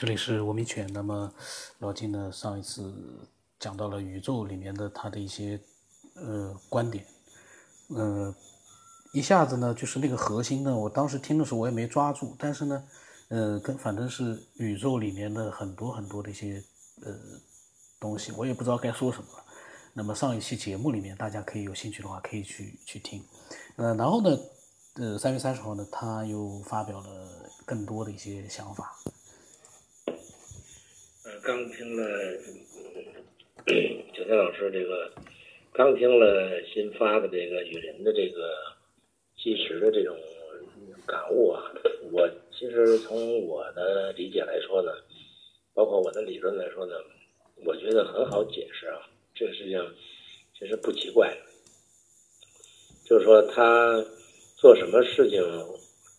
这里是文明犬。那么老金呢，上一次讲到了宇宙里面的他的一些呃观点，呃，一下子呢就是那个核心呢，我当时听的时候我也没抓住，但是呢，呃，跟反正是宇宙里面的很多很多的一些呃东西，我也不知道该说什么。那么上一期节目里面，大家可以有兴趣的话可以去去听。呃，然后呢，呃，三月三十号呢，他又发表了更多的一些想法。刚听了九天老师这个，刚听了新发的这个雨林的这个计时的这种感悟啊，我其实从我的理解来说呢，包括我的理论来说呢，我觉得很好解释啊，这个事情其实不奇怪，就是说他做什么事情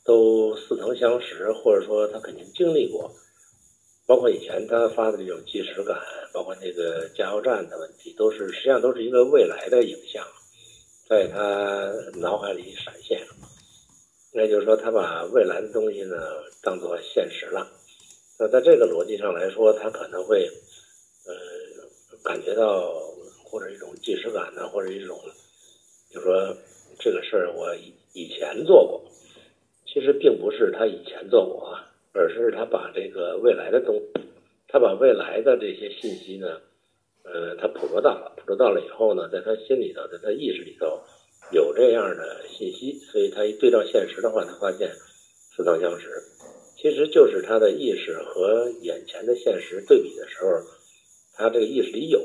都似曾相识，或者说他肯定经历过。包括以前他发的这种即时感，包括那个加油站的问题，都是实际上都是一个未来的影像，在他脑海里闪现。那就是说，他把未来的东西呢当做现实了。那在这个逻辑上来说，他可能会呃感觉到或者一种即时感呢，或者一种就是说这个事儿我以前做过，其实并不是他以前做过啊。而是他把这个未来的东，他把未来的这些信息呢，呃，他捕捉到了，捕捉到了以后呢，在他心里头，在他意识里头有这样的信息，所以他一对照现实的话，他发现似曾相识。其实就是他的意识和眼前的现实对比的时候，他这个意识里有。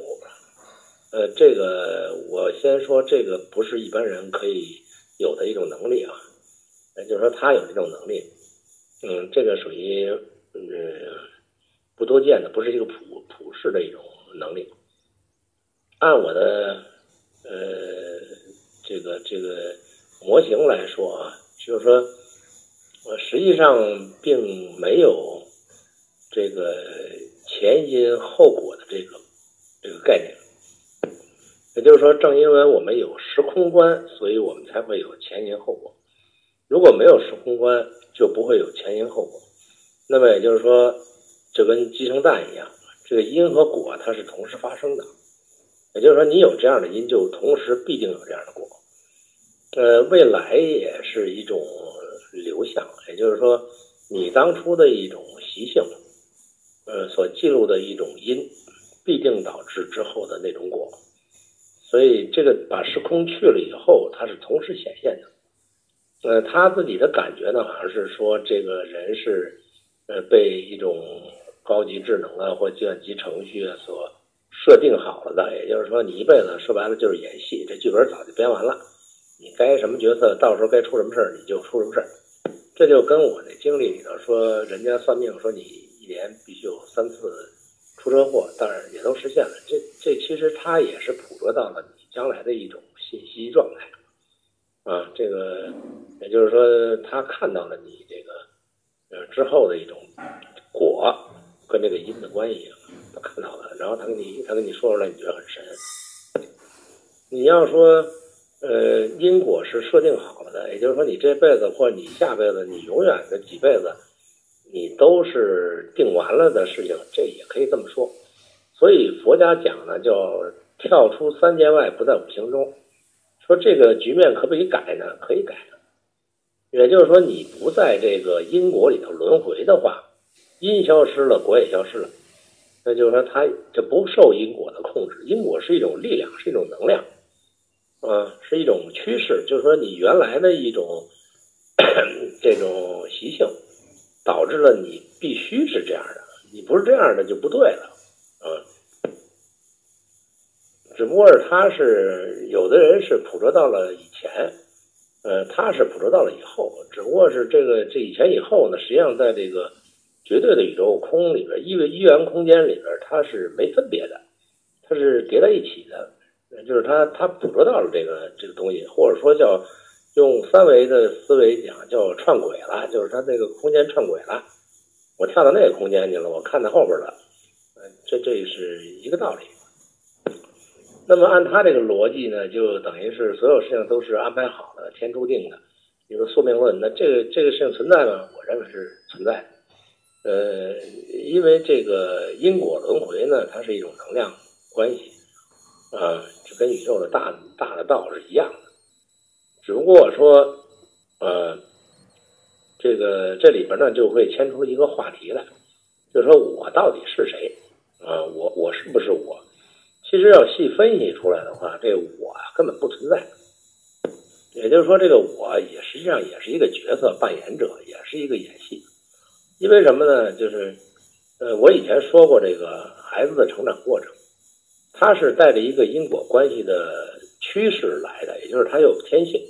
呃，这个我先说，这个不是一般人可以有的一种能力啊，也就是说他有这种能力。嗯，这个属于嗯不多见的，不是一个普普世的一种能力。按我的呃这个这个模型来说啊，就是说，我实际上并没有这个前因后果的这个这个概念。也就是说，正因为我们有时空观，所以我们才会有前因后果。如果没有时空观，就不会有前因后果。那么也就是说，就跟鸡生蛋一样，这个因和果它是同时发生的。也就是说，你有这样的因，就同时必定有这样的果。呃，未来也是一种流向，也就是说，你当初的一种习性，呃，所记录的一种因，必定导致之后的那种果。所以，这个把时空去了以后，它是同时显现的。呃，他自己的感觉呢，好像是说这个人是，呃，被一种高级智能啊或计算机程序啊所设定好了的。也就是说，你一辈子说白了就是演戏，这剧本早就编完了，你该什么角色，到时候该出什么事儿你就出什么事儿。这就跟我那经历里头说，人家算命说你一年必须有三次出车祸，当然也都实现了。这这其实他也是捕捉到了你将来的一种信息状态。啊，这个也就是说，他看到了你这个呃之后的一种果跟这个因的关系，他看到了，然后他跟你他跟你说出来，你觉得很神。你要说呃因果是设定好了的，也就是说你这辈子或者你下辈子，你永远的几辈子，你都是定完了的事情，这也可以这么说。所以佛家讲呢，叫跳出三界外，不在五行中。说这个局面可不可以改呢？可以改，也就是说，你不在这个因果里头轮回的话，因消失了，果也消失了。那就是说，它这不受因果的控制，因果是一种力量，是一种能量，啊，是一种趋势。就是说，你原来的一种 这种习性，导致了你必须是这样的，你不是这样的就不对了，啊。只不过是他是有的人是捕捉到了以前，呃，他是捕捉到了以后。只不过是这个这以前以后呢，实际上在这个绝对的宇宙空里边，一一元空间里边，它是没分别的，它是叠在一起的。就是他他捕捉到了这个这个东西，或者说叫用三维的思维讲叫串轨了，就是他那个空间串轨了。我跳到那个空间去了，我看到后边了，这这是一个道理。那么按他这个逻辑呢，就等于是所有事情都是安排好的、天注定的，比如宿命论。那这个这个事情存在吗？我认为是存在。呃，因为这个因果轮回呢，它是一种能量关系啊，就跟宇宙的大大的道是一样的，只不过说，呃，这个这里边呢就会牵出一个话题来，就说我到底是谁啊？我我是不是我？其实要细分析出来的话，这我根本不存在。也就是说，这个我也实际上也是一个角色扮演者，也是一个演戏。因为什么呢？就是，呃，我以前说过，这个孩子的成长过程，他是带着一个因果关系的趋势来的，也就是他有天性。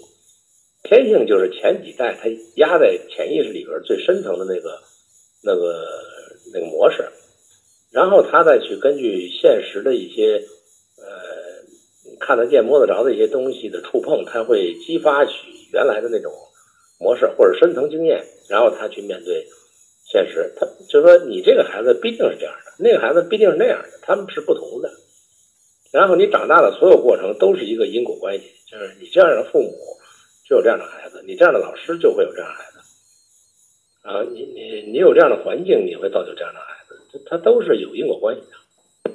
天性就是前几代他压在潜意识里边最深层的那个、那个、那个模式，然后他再去根据现实的一些，呃。看得见摸得着的一些东西的触碰，他会激发起原来的那种模式或者深层经验，然后他去面对现实。他就说你这个孩子必定是这样的，那个孩子必定是那样的，他们是不同的。然后你长大的所有过程都是一个因果关系，就是你这样的父母就有这样的孩子，你这样的老师就会有这样的孩子。啊，你你你有这样的环境，你会造就这样的孩子，它都是有因果关系的。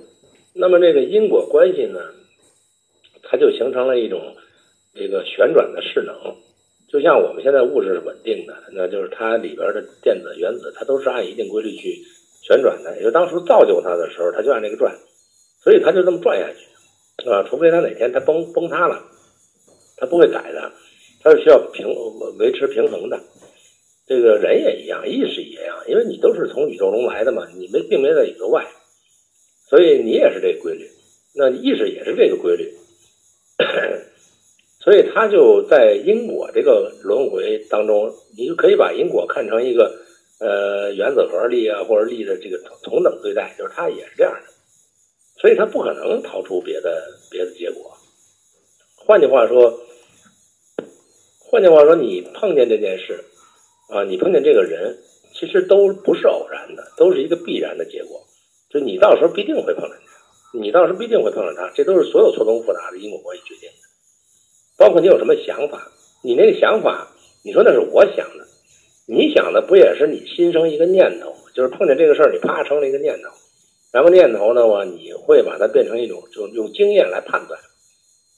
那么这个因果关系呢？它就形成了一种这个旋转的势能，就像我们现在物质是稳定的，那就是它里边的电子、原子，它都是按一定规律去旋转的。也就当初造就它的时候，它就按这个转，所以它就这么转下去，啊，除非它哪天它崩崩塌了，它不会改的，它是需要平维持平衡的。这个人也一样，意识也一样，因为你都是从宇宙中来的嘛，你没并没在宇宙外，所以你也是这个规律，那意识也是这个规律。所以，他就在因果这个轮回当中，你就可以把因果看成一个呃原子核力啊，或者力的这个同等对待，就是他也是这样的，所以他不可能逃出别的别的结果。换句话说，换句话说，你碰见这件事啊，你碰见这个人，其实都不是偶然的，都是一个必然的结果，就你到时候必定会碰上他。你到时候必定会碰上他，这都是所有错综复杂的因果关系决定的。包括你有什么想法，你那个想法，你说那是我想的，你想的不也是你心生一个念头，就是碰见这个事儿，你啪成了一个念头，然后念头的话，你会把它变成一种，就用经验来判断，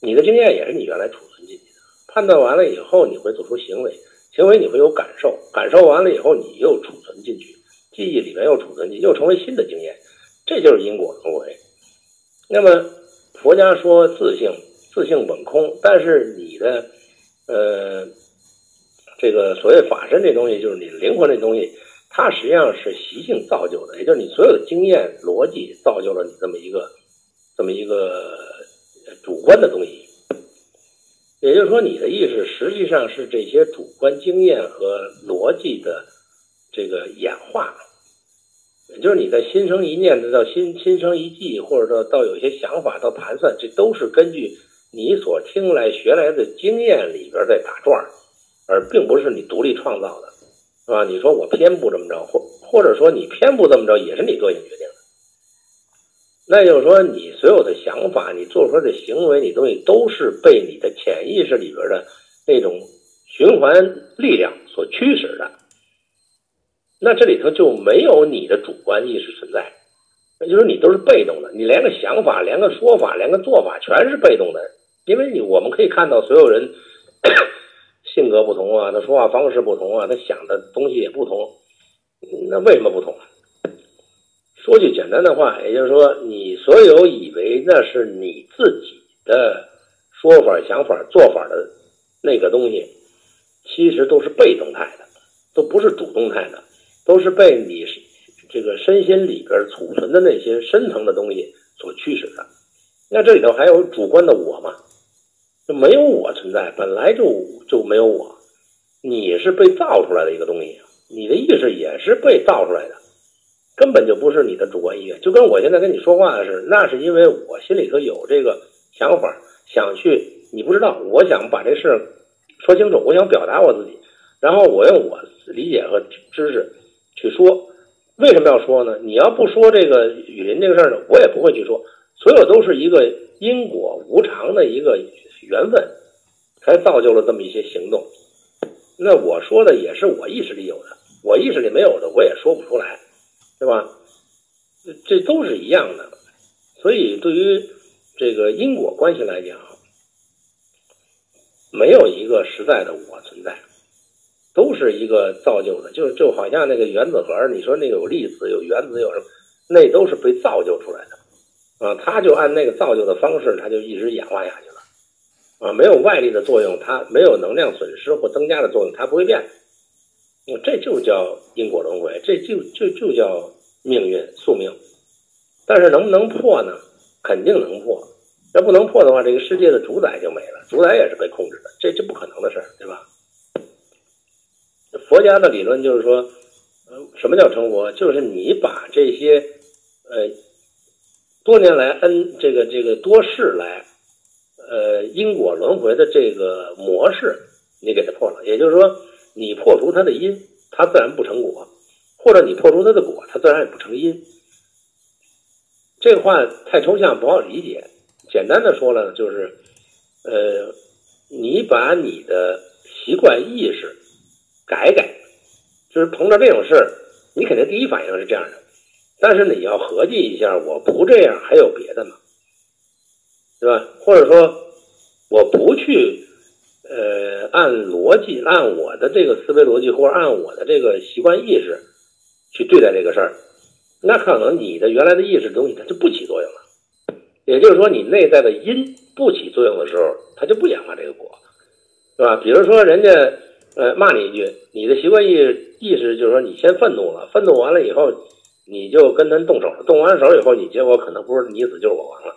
你的经验也是你原来储存进去的，判断完了以后，你会做出行为，行为你会有感受，感受完了以后，你又储存进去，记忆里面又储存进，又成为新的经验，这就是因果轮回。那么，佛家说自性，自性本空，但是你的，呃，这个所谓法身这东西，就是你灵魂这东西，它实际上是习性造就的，也就是你所有的经验逻辑造就了你这么一个，这么一个主观的东西。也就是说，你的意识实际上是这些主观经验和逻辑的这个演化。也就是你的心生一念的，到心心生一计，或者说到有些想法，到盘算，这都是根据你所听来学来的经验里边在打转，而并不是你独立创造的，是吧？你说我偏不这么着，或或者说你偏不这么着，也是你个性决定。那就是说，你所有的想法，你做出来的行为，你东西都是被你的潜意识里边的那种循环力量所驱使的。那这里头就没有你的主观意识存在，那就是你都是被动的，你连个想法、连个说法、连个做法全是被动的，因为你我们可以看到所有人 性格不同啊，他说话方式不同啊，他想的东西也不同，那为什么不同？单的话，也就是说，你所有以为那是你自己的说法、想法、做法的那个东西，其实都是被动态的，都不是主动态的。都是被你这个身心里边储存的那些深层的东西所驱使的。那这里头还有主观的我吗？就没有我存在，本来就就没有我。你是被造出来的一个东西，你的意识也是被造出来的，根本就不是你的主观意愿。就跟我现在跟你说话的是，那是因为我心里头有这个想法，想去，你不知道，我想把这事说清楚，我想表达我自己，然后我用我理解和知识。去说，为什么要说呢？你要不说这个雨林这个事呢，我也不会去说。所有都是一个因果无常的一个缘分，才造就了这么一些行动。那我说的也是我意识里有的，我意识里没有的，我也说不出。这都是一样的。所以对于这个因果关系来讲，没有一个实在的我存在，都是一个造就的。就就好像那个原子核，你说那个有粒子、有原子、有什么，那都是被造就出来的啊。它就按那个造就的方式，它就一直演化下去了啊。没有外力的作用，它没有能量损失或增加的作用，它不会变。这就叫因果轮回，这就就就叫命运宿命。但是能不能破呢？肯定能破。要不能破的话，这个世界的主宰就没了，主宰也是被控制的，这这不可能的事儿，对吧？佛家的理论就是说，呃，什么叫成佛？就是你把这些呃多年来恩这个这个多世来呃因果轮回的这个模式，你给它破了。也就是说，你破除它的因，它自然不成果；或者你破除它的果，它自然也不成因。这话太抽象，不好理解。简单的说了，就是，呃，你把你的习惯意识改改，就是碰到这种事儿，你肯定第一反应是这样的。但是你要合计一下，我不这样还有别的吗？对吧？或者说，我不去，呃，按逻辑，按我的这个思维逻辑，或者按我的这个习惯意识去对待这个事儿。那可能你的原来的意识东西它就不起作用了，也就是说你内在的因不起作用的时候，它就不演化这个果，是吧？比如说人家呃骂你一句，你的习惯意意识就是说你先愤怒了，愤怒完了以后你就跟他动手了，动完手以后你结果可能不是你死就是我亡了，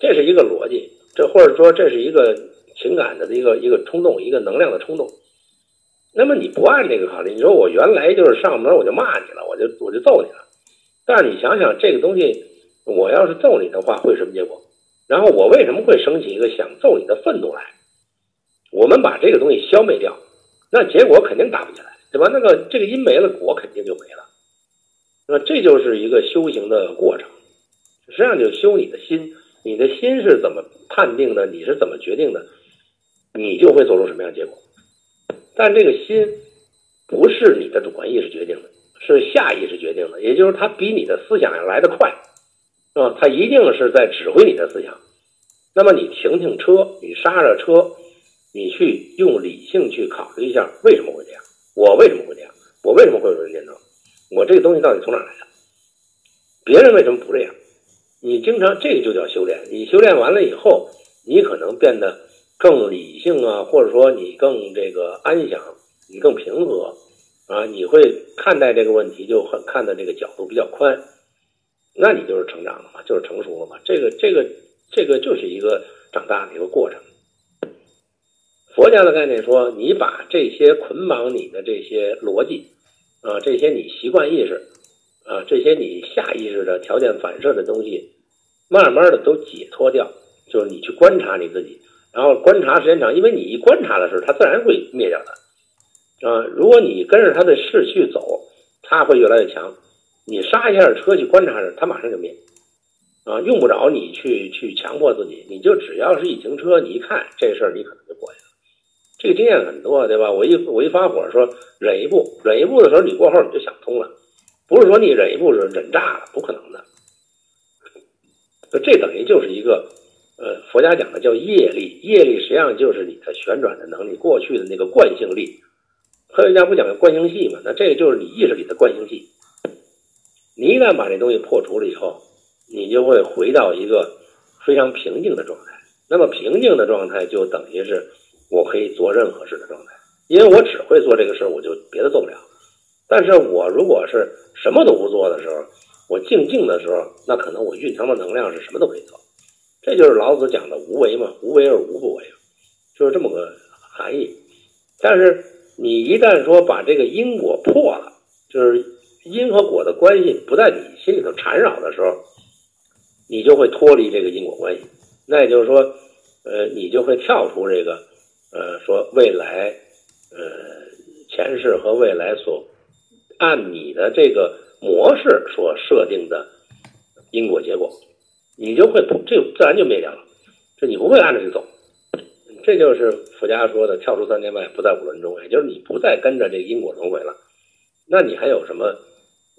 这是一个逻辑，这或者说这是一个情感的一个一个冲动，一个能量的冲动。那么你不按这个考虑，你说我原来就是上门我就骂你了，我就我就揍你了。但是你想想，这个东西，我要是揍你的话，会什么结果？然后我为什么会升起一个想揍你的愤怒来？我们把这个东西消灭掉，那结果肯定打不起来，对吧？那个这个因没了，果肯定就没了。那这就是一个修行的过程，实际上就修你的心，你的心是怎么判定的？你是怎么决定的？你就会做出什么样结果。但这个心不是你的主观意识决定的。是下意识决定的，也就是它比你的思想要来得快，是吧？它一定是在指挥你的思想。那么你停停车，你刹着车，你去用理性去考虑一下，为什么会这样？我为什么会这样？我为什么会有人电灯？我这个东西到底从哪来的？别人为什么不这样？你经常这个就叫修炼。你修炼完了以后，你可能变得更理性啊，或者说你更这个安详，你更平和。啊，你会看待这个问题就很看的这个角度比较宽，那你就是成长了嘛，就是成熟了嘛。这个这个这个就是一个长大的一个过程。佛家的概念说，你把这些捆绑你的这些逻辑啊，这些你习惯意识啊，这些你下意识的条件反射的东西，慢慢的都解脱掉。就是你去观察你自己，然后观察时间长，因为你一观察的时候，它自然会灭掉的。啊，如果你跟着他的势去走，他会越来越强。你刹一下车去观察着，他马上就灭。啊，用不着你去去强迫自己，你就只要是一停车，你一看这事儿，你可能就过去了。这个经验很多，对吧？我一我一发火说忍一步，忍一步的时候，你过后你就想通了，不是说你忍一步是忍炸了，不可能的。这等于就是一个呃，佛家讲的叫业力，业力实际上就是你的旋转的能力，过去的那个惯性力。科学家不讲究惯性系嘛？那这个就是你意识里的惯性系。你一旦把这东西破除了以后，你就会回到一个非常平静的状态。那么平静的状态就等于是我可以做任何事的状态，因为我只会做这个事，我就别的做不了。但是我如果是什么都不做的时候，我静静的时候，那可能我蕴藏的能量是什么都可以做。这就是老子讲的无为嘛，无为而无不为，就是这么个含义。但是。你一旦说把这个因果破了，就是因和果的关系不在你心里头缠绕的时候，你就会脱离这个因果关系。那也就是说，呃，你就会跳出这个，呃，说未来，呃，前世和未来所按你的这个模式所设定的因果结果，你就会这自然就灭掉了，就你不会按着去走。这就是佛家说的跳出三界外，不在五轮中，也就是你不再跟着这因果轮回了，那你还有什么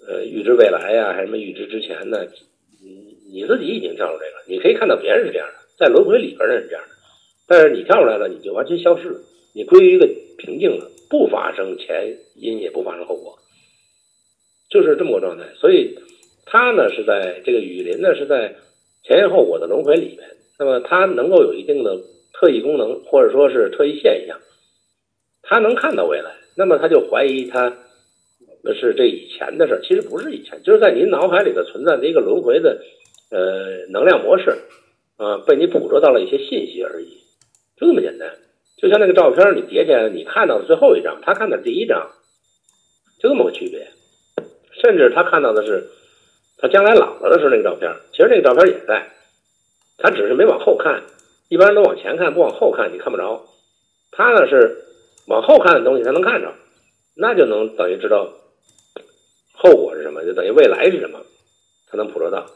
呃预知未来呀，还是什么预知之前呢？你你自己已经跳出这个，你可以看到别人是这样的，在轮回里边人是这样的，但是你跳出来了，你就完全消失了，你归于一个平静了，不发生前因，也不发生后果，就是这么个状态。所以他呢是在这个雨林呢是在前因后果的轮回里面，那么它能够有一定的特异功能，或者说是特异现象，他能看到未来，那么他就怀疑他。那是这以前的事，其实不是以前，就是在您脑海里的存在的一个轮回的，呃，能量模式，啊，被你捕捉到了一些信息而已，就这么简单。就像那个照片，你叠起来，你看到的最后一张，他看的第一张，就这么个区别。甚至他看到的是他将来老了的时候那个照片，其实那个照片也在，他只是没往后看。一般人都往前看，不往后看，你看不着。他呢是往后看的东西他能看着，那就能等于知道。后果是什么？就等于未来是什么？才能捕捉到。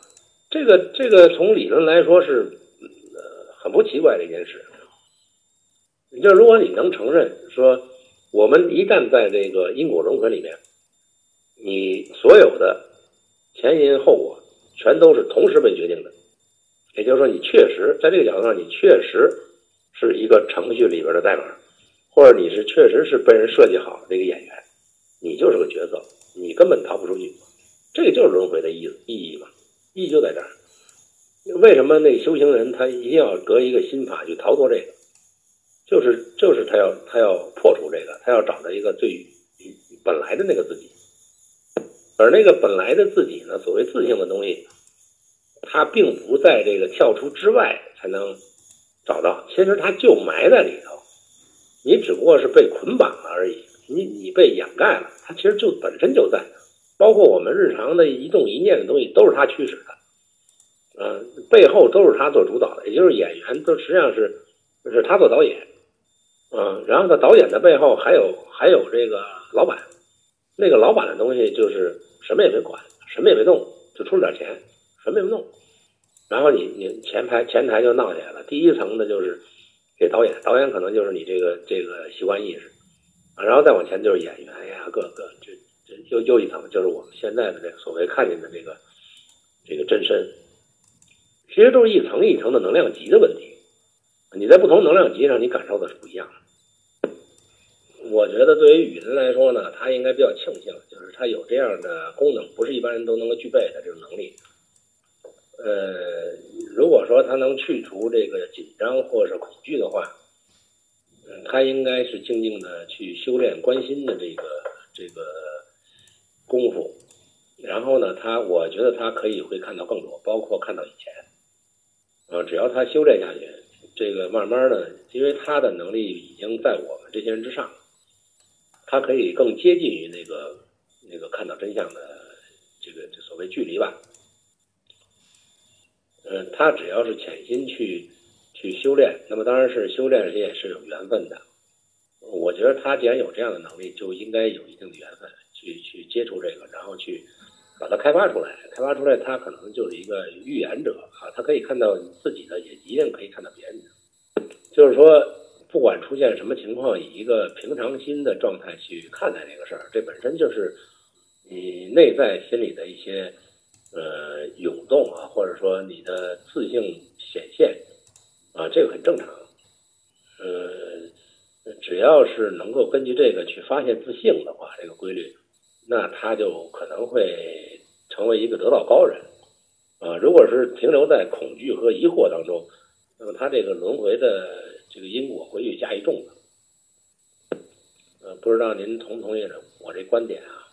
这个这个从理论来说是呃很不奇怪的一件事。你就如果你能承认说，我们一旦在这个因果轮回里面，你所有的前因后果全都是同时被决定的，也就是说，你确实在这个角度上，你确实是一个程序里边的代码，或者你是确实是被人设计好的一个演员，你就是个角色。你根本逃不出去，这个就是轮回的意意义嘛，意义就在这儿。为什么那修行人他一定要得一个心法去逃脱这个？就是就是他要他要破除这个，他要找到一个最本来的那个自己。而那个本来的自己呢，所谓自性的东西，它并不在这个跳出之外才能找到，其实它就埋在里头，你只不过是被捆绑了而已。你你被掩盖了，它其实就本身就在，包括我们日常的一动一念的东西都是他驱使的，嗯，背后都是他做主导的，也就是演员都实际上是是他做导演，嗯，然后在，导演的背后还有还有这个老板，那个老板的东西就是什么也没管，什么也没动，就出了点钱，什么也没弄，然后你你前台前台就闹起来了，第一层的就是给导演，导演可能就是你这个这个习惯意识。啊，然后再往前就是演员呀，各个这这又又一层，就是我们现在的这个所谓看见的这个这个真身，其实都是一层一层的能量级的问题。你在不同能量级上，你感受的是不一样的。我觉得对于雨人来说呢，他应该比较庆幸，就是他有这样的功能，不是一般人都能够具备的这种能力。呃，如果说他能去除这个紧张或是恐惧的话。嗯，他应该是静静的去修炼关心的这个这个功夫，然后呢，他我觉得他可以会看到更多，包括看到以前，啊，只要他修炼下去，这个慢慢的，因为他的能力已经在我们这些人之上，他可以更接近于那个那个看到真相的这个所谓距离吧，嗯，他只要是潜心去。去修炼，那么当然是修炼人也是有缘分的。我觉得他既然有这样的能力，就应该有一定的缘分去去接触这个，然后去把它开发出来。开发出来，他可能就是一个预言者啊，他可以看到自己的，也一定可以看到别人的。就是说，不管出现什么情况，以一个平常心的状态去看待这个事儿，这本身就是你内在心里的一些呃涌动啊，或者说你的自信显现。啊，这个很正常，呃，只要是能够根据这个去发现自信的话，这个规律，那他就可能会成为一个得道高人，啊，如果是停留在恐惧和疑惑当中，那么他这个轮回的这个因果会愈加一重的，呃，不知道您同不同意我这观点啊？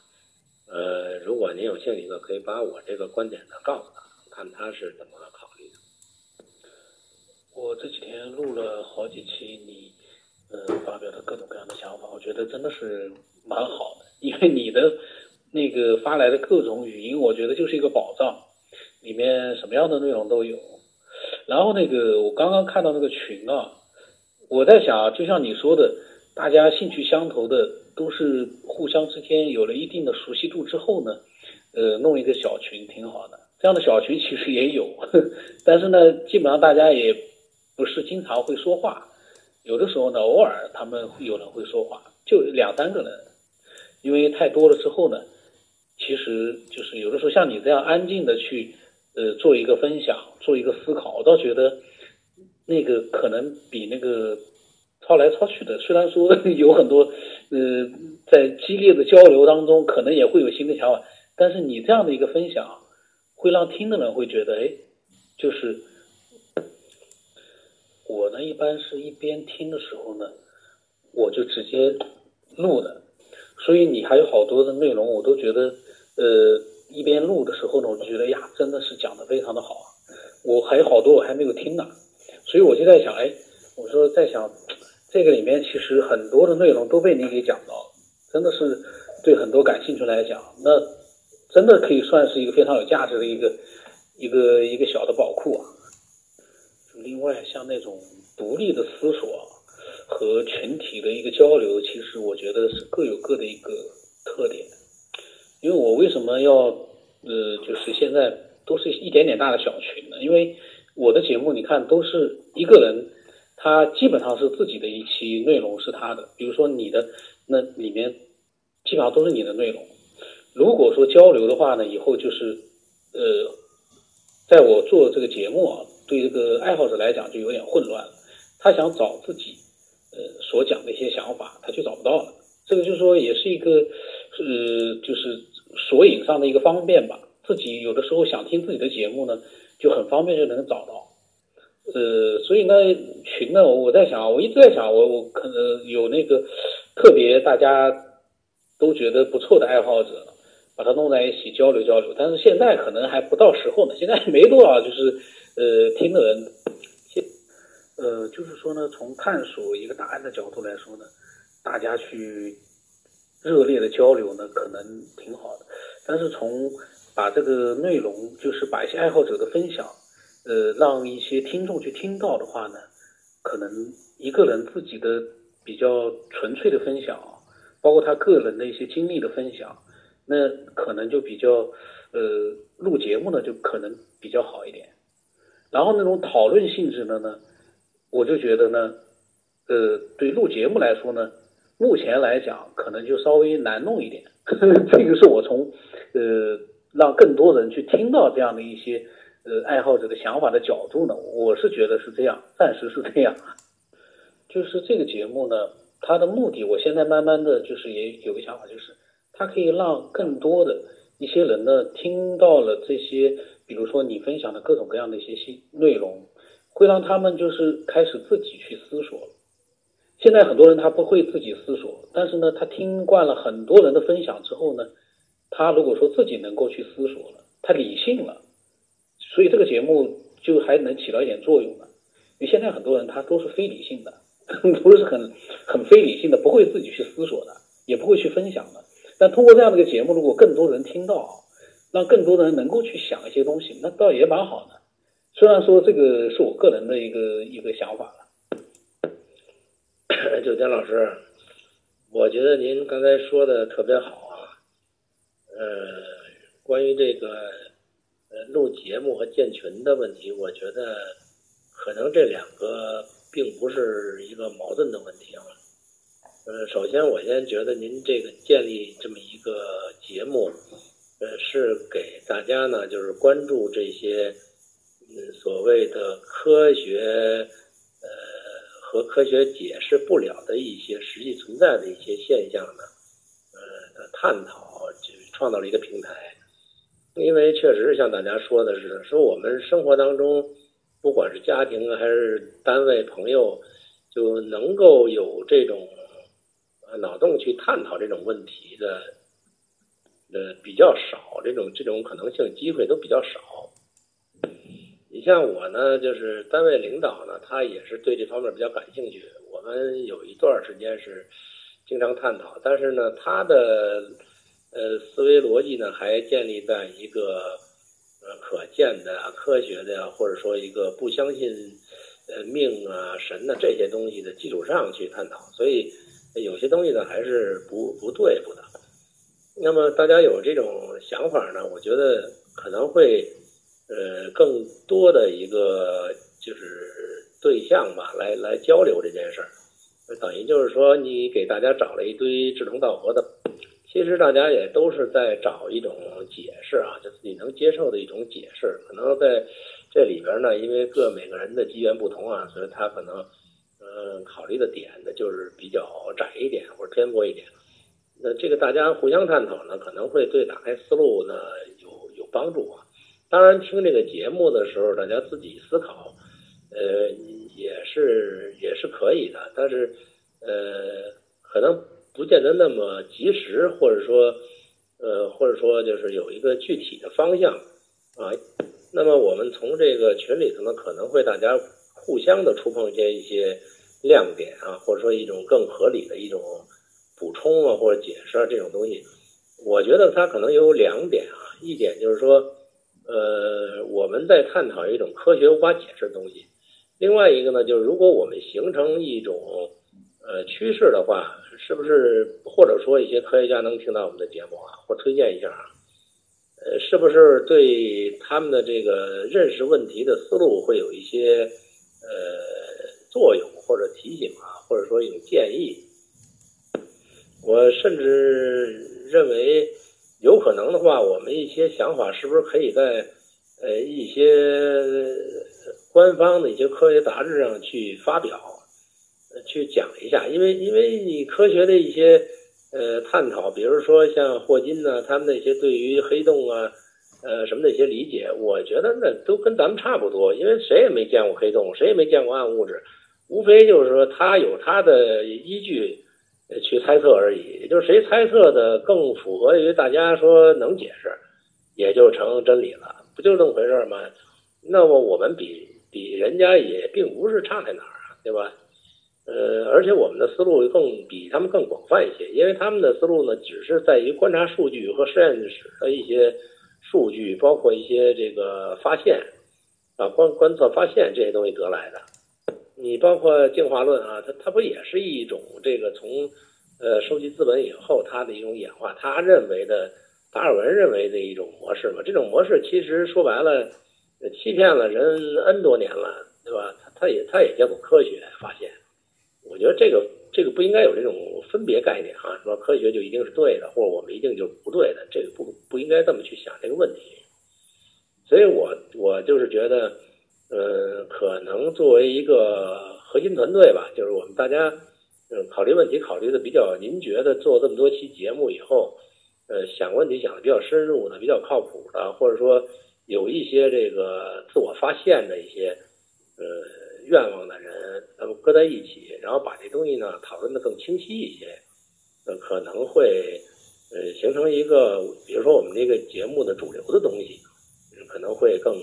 呃，如果您有兴趣的，可以把我这个观点呢告诉他，看他是怎么考虑的。我这几天录了好几期你，呃，发表的各种各样的想法，我觉得真的是蛮好的。因为你的那个发来的各种语音，我觉得就是一个宝藏，里面什么样的内容都有。然后那个我刚刚看到那个群啊，我在想，就像你说的，大家兴趣相投的，都是互相之间有了一定的熟悉度之后呢，呃，弄一个小群挺好的。这样的小群其实也有，但是呢，基本上大家也。不是经常会说话，有的时候呢，偶尔他们有人会说话，就两三个人，因为太多了之后呢，其实就是有的时候像你这样安静的去呃做一个分享，做一个思考，我倒觉得那个可能比那个抄来抄去的，虽然说 有很多呃在激烈的交流当中，可能也会有新的想法，但是你这样的一个分享，会让听的人会觉得，哎，就是我呢一般是一边听的时候呢，我就直接录的，所以你还有好多的内容，我都觉得。呃，一边录的时候呢，我就觉得呀，真的是讲的非常的好啊。我还有好多我还没有听呢，所以我就在想，哎，我说在想，这个里面其实很多的内容都被你给讲到了，真的是对很多感兴趣来讲，那真的可以算是一个非常有价值的一个一个一个小的宝库啊。另外，像那种独立的思索和群体的一个交流，其实我觉得是各有各的一个特点。因为我为什么要呃，就是现在都是一点点大的小群呢？因为我的节目你看都是一个人，他基本上是自己的一期内容是他的，比如说你的那里面基本上都是你的内容。如果说交流的话呢，以后就是呃，在我做这个节目啊，对这个爱好者来讲就有点混乱了。他想找自己呃所讲的一些想法，他就找不到了。这个就是说也是一个呃，就是。索引上的一个方便吧，自己有的时候想听自己的节目呢，就很方便就能找到。呃，所以呢，群呢，我在想，我一直在想，我我可能有那个特别大家都觉得不错的爱好者，把它弄在一起交流交流。但是现在可能还不到时候呢，现在没多少就是呃听的人。现呃，就是说呢，从探索一个答案的角度来说呢，大家去。热烈的交流呢，可能挺好的，但是从把这个内容，就是把一些爱好者的分享，呃，让一些听众去听到的话呢，可能一个人自己的比较纯粹的分享，包括他个人的一些经历的分享，那可能就比较，呃，录节目呢就可能比较好一点。然后那种讨论性质的呢，我就觉得呢，呃，对录节目来说呢。目前来讲，可能就稍微难弄一点。这个是我从呃让更多人去听到这样的一些呃爱好者的想法的角度呢，我是觉得是这样，暂时是这样。就是这个节目呢，它的目的，我现在慢慢的就是也有个想法，就是它可以让更多的一些人呢听到了这些，比如说你分享的各种各样的一些新内容，会让他们就是开始自己去思索。现在很多人他不会自己思索，但是呢，他听惯了很多人的分享之后呢，他如果说自己能够去思索了，他理性了，所以这个节目就还能起到一点作用呢。因为现在很多人他都是非理性的，不是很很非理性的，不会自己去思索的，也不会去分享的。但通过这样的一个节目，如果更多人听到，让更多的人能够去想一些东西，那倒也蛮好的。虽然说这个是我个人的一个一个想法了。九天老师，我觉得您刚才说的特别好啊。呃，关于这个呃录节目和建群的问题，我觉得可能这两个并不是一个矛盾的问题啊。呃，首先我先觉得您这个建立这么一个节目，呃，是给大家呢就是关注这些嗯所谓的科学呃。和科学解释不了的一些实际存在的一些现象呢，呃探讨，就创造了一个平台。因为确实是像大家说的似的，说我们生活当中，不管是家庭还是单位、朋友，就能够有这种脑洞去探讨这种问题的，呃比较少，这种这种可能性机会都比较少。你像我呢，就是单位领导呢，他也是对这方面比较感兴趣。我们有一段时间是经常探讨，但是呢，他的呃思维逻辑呢，还建立在一个呃可见的、科学的，或者说一个不相信呃命啊、神呐这些东西的基础上去探讨，所以有些东西呢还是不不对付的。那么大家有这种想法呢，我觉得可能会。呃，更多的一个就是对象吧，来来交流这件事儿，等于就是说，你给大家找了一堆志同道合的其实大家也都是在找一种解释啊，就自己能接受的一种解释。可能在这里边呢，因为各每个人的机缘不同啊，所以他可能嗯考虑的点呢就是比较窄一点或者偏颇一点。那这个大家互相探讨呢，可能会对打开思路呢有有帮助啊。当然，听这个节目的时候，大家自己思考，呃，也是也是可以的，但是呃，可能。不见得那么及时，或者说，呃，或者说就是有一个具体的方向啊。那么我们从这个群里头呢，可能会大家互相的触碰一些一些亮点啊，或者说一种更合理的一种补充啊，或者解释啊这种东西。我觉得它可能有两点啊，一点就是说，呃，我们在探讨一种科学无法解释的东西；另外一个呢，就是如果我们形成一种呃趋势的话。是不是或者说一些科学家能听到我们的节目啊，或推荐一下啊？呃，是不是对他们的这个认识问题的思路会有一些呃作用，或者提醒啊，或者说有建议？我甚至认为，有可能的话，我们一些想法是不是可以在呃一些官方的一些科学杂志上去发表？去讲一下，因为因为你科学的一些呃探讨，比如说像霍金呢，他们那些对于黑洞啊，呃什么那些理解，我觉得那都跟咱们差不多，因为谁也没见过黑洞，谁也没见过暗物质，无非就是说他有他的依据去猜测而已，也就是谁猜测的更符合于大家说能解释，也就成真理了，不就这么回事吗？那么我们比比人家也并不是差在哪儿啊，对吧？呃，而且我们的思路更比他们更广泛一些，因为他们的思路呢，只是在于观察数据和实验室的一些数据，包括一些这个发现啊，观观测发现这些东西得来的。你包括进化论啊，它它不也是一种这个从呃收集资本以后它的一种演化，他认为的达尔文认为的一种模式嘛？这种模式其实说白了，欺骗了人 N 多年了，对吧？它它也它也叫做科学发现。我觉得这个这个不应该有这种分别概念啊，说科学就一定是对的，或者我们一定就是不对的，这个不不应该这么去想这个问题。所以我我就是觉得，呃，可能作为一个核心团队吧，就是我们大家，嗯，考虑问题考虑的比较，您觉得做这么多期节目以后，呃，想问题想的比较深入的、比较靠谱的，或者说有一些这个自我发现的一些，呃。愿望的人，咱们搁在一起，然后把这东西呢讨论的更清晰一些，呃，可能会呃形成一个，比如说我们这个节目的主流的东西，可能会更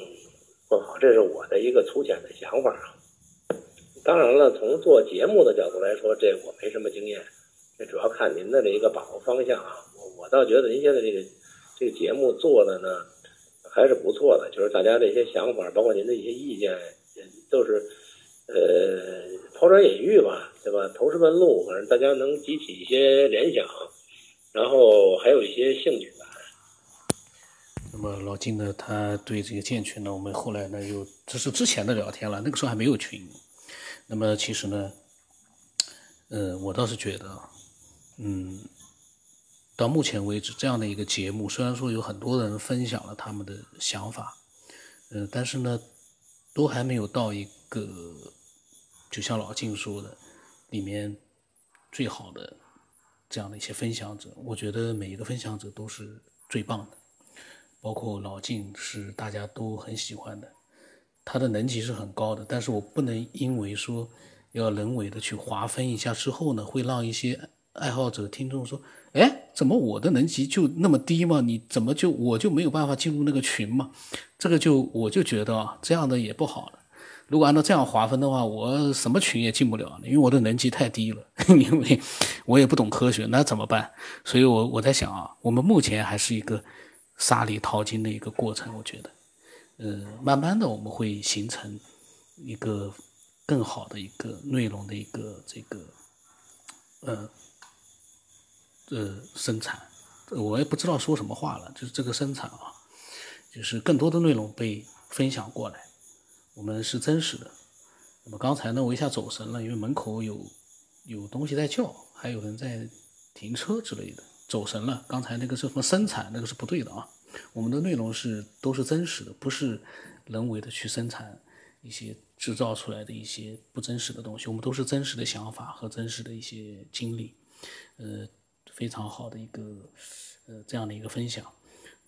更好。这是我的一个粗浅的想法啊。当然了，从做节目的角度来说，这我没什么经验，这主要看您的这一个把握方向啊。我我倒觉得您现在这个这个节目做的呢还是不错的，就是大家这些想法，包括您的一些意见，也都是。呃，抛砖引玉吧，对吧？投石问路，反正大家能激起一些联想，然后还有一些兴趣吧。那么老金呢，他对这个建群呢，我们后来呢又这是之前的聊天了，那个时候还没有群。那么其实呢，呃，我倒是觉得，嗯，到目前为止这样的一个节目，虽然说有很多人分享了他们的想法，嗯，但是呢，都还没有到一个。就像老静说的，里面最好的这样的一些分享者，我觉得每一个分享者都是最棒的，包括老静是大家都很喜欢的，他的能级是很高的，但是我不能因为说要人为的去划分一下之后呢，会让一些爱好者听众说，哎，怎么我的能级就那么低吗？你怎么就我就没有办法进入那个群吗？这个就我就觉得啊，这样的也不好了。如果按照这样划分的话，我什么群也进不了，因为我的能级太低了，因为我也不懂科学，那怎么办？所以，我我在想啊，我们目前还是一个沙里淘金的一个过程，我觉得，呃，慢慢的我们会形成一个更好的一个内容的一个这个，呃，呃，生产，我也不知道说什么话了，就是这个生产啊，就是更多的内容被分享过来。我们是真实的。那么刚才呢，我一下走神了，因为门口有有东西在叫，还有人在停车之类的。走神了。刚才那个是什么生产，那个是不对的啊。我们的内容是都是真实的，不是人为的去生产一些制造出来的一些不真实的东西。我们都是真实的想法和真实的一些经历，呃，非常好的一个呃这样的一个分享。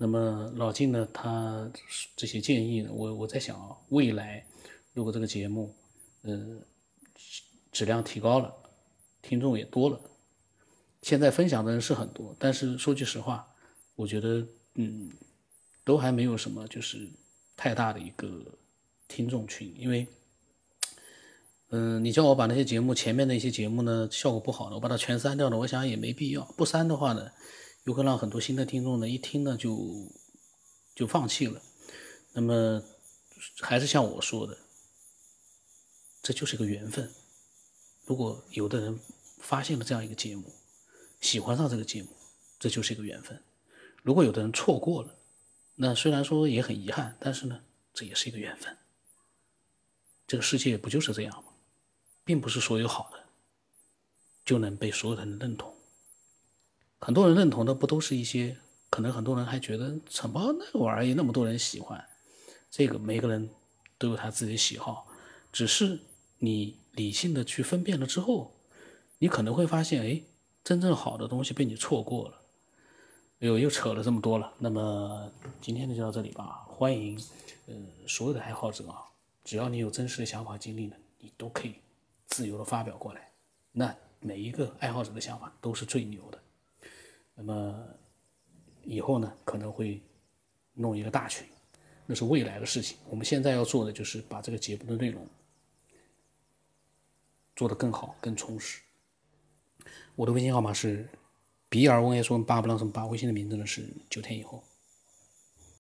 那么老金呢，他这些建议呢，我我在想啊，未来如果这个节目呃质量提高了，听众也多了。现在分享的人是很多，但是说句实话，我觉得，嗯，都还没有什么就是太大的一个听众群，因为，嗯，你叫我把那些节目前面的一些节目呢效果不好的，我把它全删掉了，我想也没必要。不删的话呢，又会让很多新的听众呢一听呢就就放弃了。那么还是像我说的，这就是个缘分。如果有的人发现了这样一个节目，喜欢上这个节目，这就是一个缘分。如果有的人错过了，那虽然说也很遗憾，但是呢，这也是一个缘分。这个世界不就是这样吗？并不是所有好的就能被所有人认同。很多人认同的不都是一些，可能很多人还觉得承包那个玩意那么多人喜欢，这个每个人都有他自己的喜好，只是你理性的去分辨了之后，你可能会发现，哎。真正好的东西被你错过了，哎呦，又扯了这么多了。那么今天就到这里吧。欢迎，呃，所有的爱好者啊，只要你有真实的想法经历呢，你都可以自由的发表过来。那每一个爱好者的想法都是最牛的。那么以后呢，可能会弄一个大群，那是未来的事情。我们现在要做的就是把这个节目的内容做得更好、更充实。我的微信号码是 B R O S 八不让什么八，微信的名字呢是九天以后。